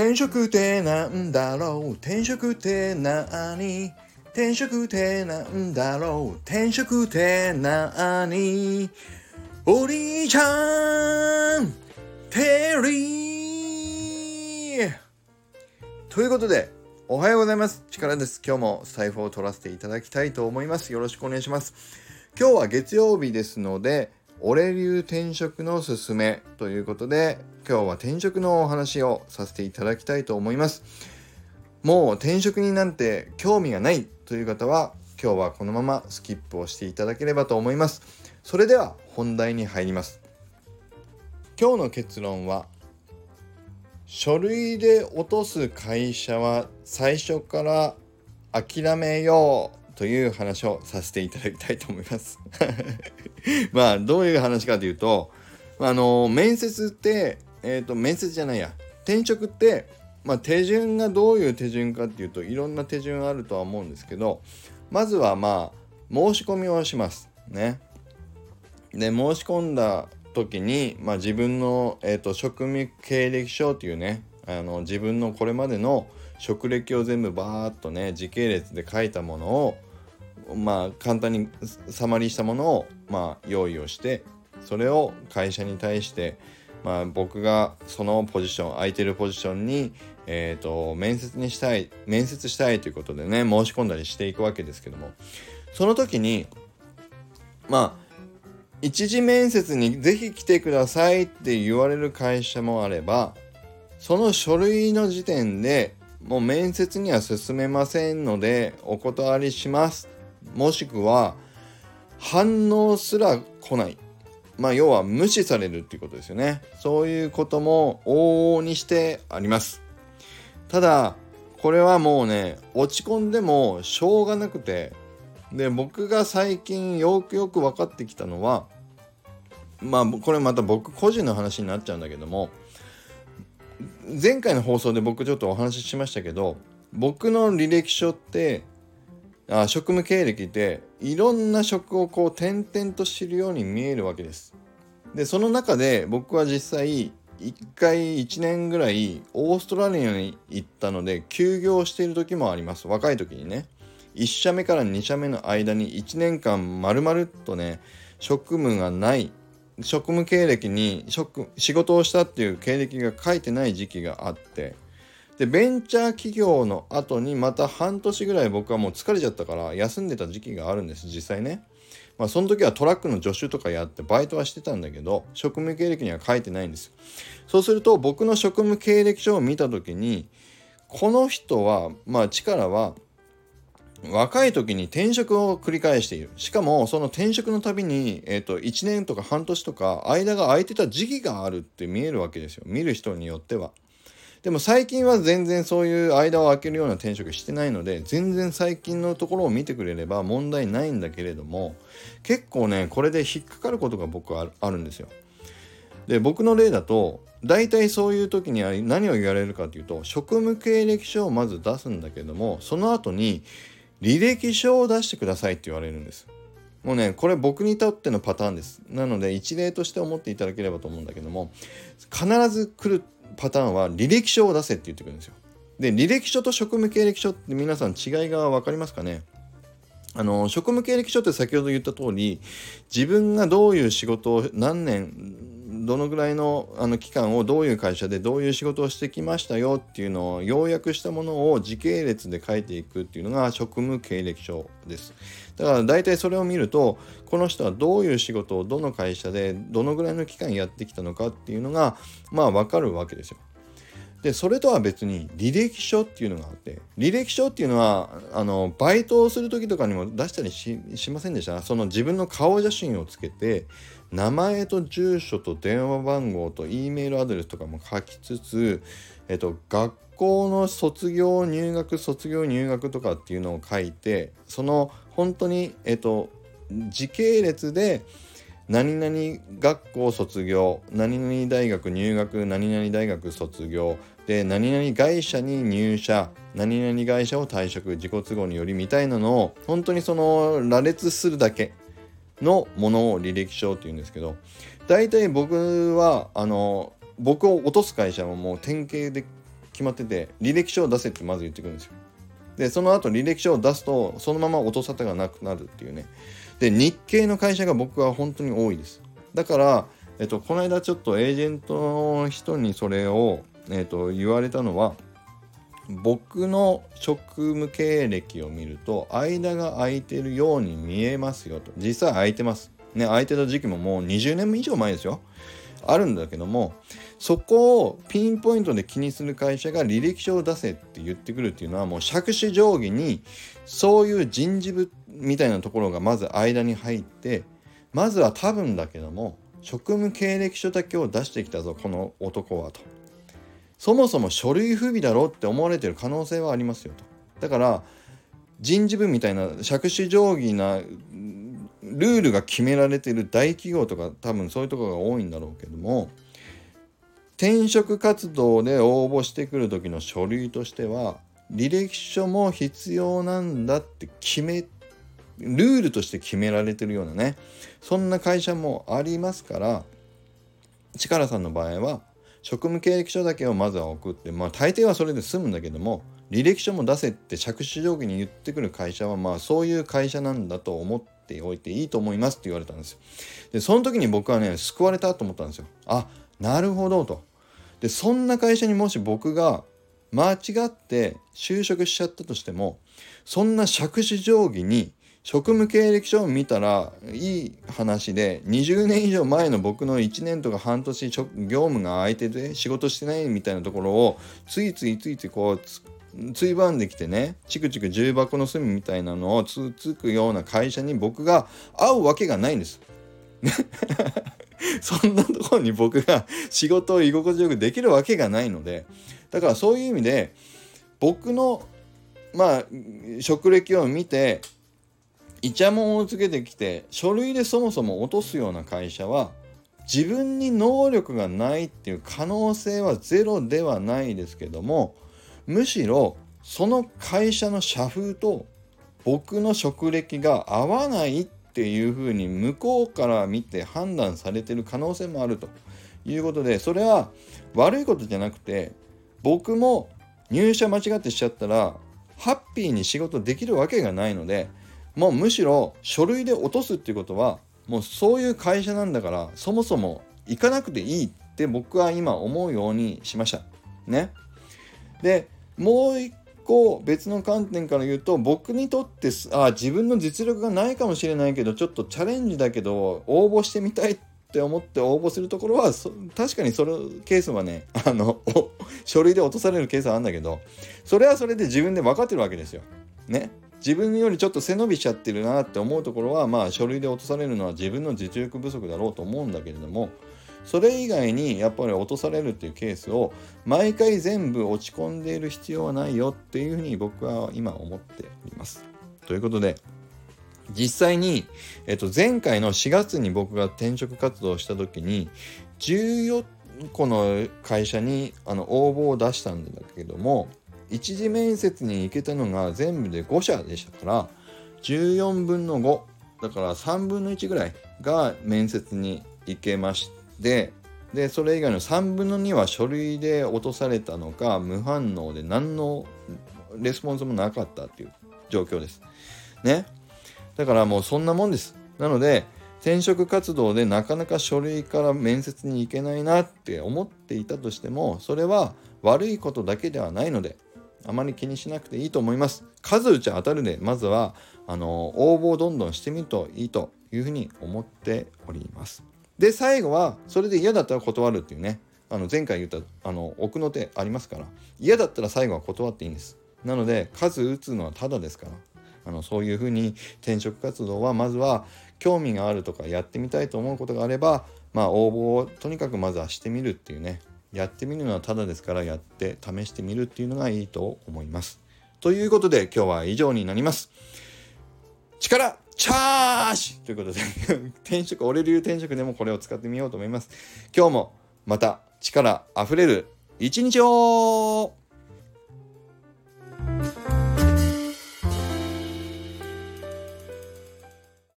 転職ってなんだろう？転職ってなに転職ってなんだろう？転職ってなにお兄ちゃんテリー。ということでおはようございます。力です。今日も財布を取らせていただきたいと思います。よろしくお願いします。今日は月曜日ですので俺流転職のすすめということで今日は転職のお話をさせていただきたいと思います。もう転職になんて興味がないという方は今日はこのままスキップをしていただければと思います。それでは本題に入ります。今日の結論は書類で落とす会社は最初から諦めようという話をさせていただきたいと思います。まあどういう話かというとあの面接ってえっ、ー、と面接じゃないや転職ってまあ、手順がどういう手順かっていうといろんな手順あるとは思うんですけどまずはまあ申し込みをしますね。で申し込んだ時に、まあ、自分の、えーと、職務経歴書っていうねあの自分のこれまでの職歴を全部バーッとね時系列で書いたものをまあ簡単にサマリーしたものをまあ用意をしてそれを会社に対してまあ僕がそのポジション空いてるポジションにえーと、面接にしたい面接したいということでね申し込んだりしていくわけですけどもその時にまあ一次面接にぜひ来てくださいって言われる会社もあればその書類の時点でもう面接には進めませんのでお断りします。もしくは反応すら来ない。まあ要は無視されるっていうことですよね。そういうことも往々にしてあります。ただこれはもうね落ち込んでもしょうがなくてで僕が最近よくよく分かってきたのはまあこれまた僕個人の話になっちゃうんだけども前回の放送で僕ちょっとお話ししましたけど僕の履歴書ってあ職務経歴っていろんな職をこう転々と知るように見えるわけです。でその中で僕は実際1回1年ぐらいオーストラリアに行ったので休業している時もあります若い時にね1社目から2社目の間に1年間まるまるっとね職務がない職務経歴に職仕事をしたっていう経歴が書いてない時期があってでベンチャー企業の後にまた半年ぐらい僕はもう疲れちゃったから休んでた時期があるんです実際ね。まあ、その時はトラックの助手とかやってバイトはしてたんだけど職務経歴には書いてないんです。そうすると僕の職務経歴書を見た時にこの人はまあ力は若い時に転職を繰り返している。しかもその転職のたびに、えー、と1年とか半年とか間が空いてた時期があるって見えるわけですよ。見る人によっては。でも最近は全然そういう間を空けるような転職してないので全然最近のところを見てくれれば問題ないんだけれども結構ねこれで引っかかることが僕はあるんですよ。で僕の例だと大体そういう時には何を言われるかというと職務経歴書をまず出すんだけどもその後に履歴書を出してくださいって言われるんです。もうねこれ僕にとってのパターンです。なので一例として思っていただければと思うんだけども必ず来るパターンは履歴書を出せって言ってくるんですよ。で履歴書と職務経歴書って皆さん違いが分かりますかね？あの職務経歴書って先ほど言った通り自分がどういう仕事を何年どのぐらいのあの期間をどういう会社でどういう仕事をしてきましたよっていうのを要約したものを時系列で書いていくっていうのが職務経歴書です。だから大体それを見るとこの人はどういう仕事をどの会社でどのぐらいの期間やってきたのかっていうのがまあ分かるわけですよ。でそれとは別に履歴書っていうのがあって履歴書っていうのはあのバイトをする時とかにも出したりしませんでした？その自分の顔写真をつけて名前と住所と電話番号と E メールアドレスとかも書きつつ、えっと、学校の卒業入学卒業入学とかっていうのを書いてその本当にえっと時系列で何々学校卒業何々大学入学何々大学卒業で何々会社に入社何々会社を退職自己都合によりみたいなのを本当にその羅列するだけ。のものを履歴書っていうんですけど大体僕はあの僕を落とす会社はもう典型的決まってて履歴書を出せってまず言ってくるんですよ。でその後履歴書を出すとそのまま音沙汰がなくなるっていうね。で日系の会社が僕は本当に多いです。だからえっとこの間ちょっとエージェントの人にそれをえっと言われたのは僕の職務経歴を見ると間が空いてるように見えますよと。実際空いてます。ね空いてた時期ももう20年以上前ですよ。あるんだけどもそこをピンポイントで気にする会社が履歴書を出せって言ってくるっていうのはもう杓子定規にそういう人事部みたいなところがまず間に入ってまずは多分だけども職務経歴書だけを出してきたぞこの男はと。そもそも書類不備だろって思われてる可能性はありますよと。だから人事部みたいな杓子定規なルールが決められてる大企業とか多分そういうとこが多いんだろうけども転職活動で応募してくる時の書類としては履歴書も必要なんだって決めルールとして決められてるようなねそんな会社もありますから力さんの場合は職務経歴書だけをまずは送ってまあ大抵はそれで済むんだけども履歴書も出せって着手定規に言ってくる会社はまあそういう会社なんだと思っておいていいと思いますって言われたんですよ。でその時に僕はね救われたと思ったんですよ。あなるほどと。でそんな会社にもし僕が間違って就職しちゃったとしてもそんな杓子定規に職務経歴書を見たらいい話で20年以上前の僕の1年とか半年業務が空いてて仕事してないみたいなところをついついついついこうついばんできてねチクチク重箱の隅みたいなのをつつくような会社に僕が会うわけがないんです。そんなところに僕が仕事を居心地よくできるわけがないのでだからそういう意味で僕のまあ職歴を見てイチャモンをつけてきて書類でそもそも落とすような会社は自分に能力がないっていう可能性はゼロではないですけどもむしろその会社の社風と僕の職歴が合わないっていうふうに向こうから見て判断されてる可能性もあるということでそれは悪いことじゃなくて僕も入社間違ってしちゃったらハッピーに仕事できるわけがないのでもうむしろ書類で落とすっていうことはもうそういう会社なんだからそもそも行かなくていいって僕は今思うようにしました。ね。でもう一個別の観点から言うと僕にとってあ自分の実力がないかもしれないけどちょっとチャレンジだけど応募してみたいって思って応募するところは確かにそのケースはね あの書類で落とされるケースはあるんだけどそれはそれで自分で分かってるわけですよ。ね。自分よりちょっと背伸びしちゃってるなって思うところはまあ書類で落とされるのは自分の実力不足だろうと思うんだけれどもそれ以外にやっぱり落とされるっていうケースを毎回全部落ち込んでいる必要はないよっていうふうに僕は今思っております。ということで実際に、えっと、前回の4月に僕が転職活動した時に14個の会社にあの応募を出したんだけども一次面接に行けたのが全部で5社でしたから14分の5だから3分の1ぐらいが面接に行けましてでそれ以外の3分の2は書類で落とされたのか無反応で何のレスポンスもなかったっていう状況です。ね。だからもうそんなもんです。なので転職活動でなかなか書類から面接に行けないなって思っていたとしてもそれは悪いことだけではないのであまり気にしなくていいと思います。数打ち当たるで、まずは、あの、応募をどんどんしてみるといいというふうに思っております。で、最後は、それで嫌だったら断るっていうね、あの、前回言った、あの、奥の手ありますから、嫌だったら最後は断っていいんです。なので、数打つのはただですから、あの、そういうふうに転職活動は、まずは、興味があるとか、やってみたいと思うことがあれば、まあ、応募をとにかくまずはしてみるっていうね、やってみるのはただですからやって試してみるっていうのがいいと思います。ということで今日は以上になります。力チャージということで転職、俺流転職でもこれを使ってみようと思います。今日もまた力あふれる一日を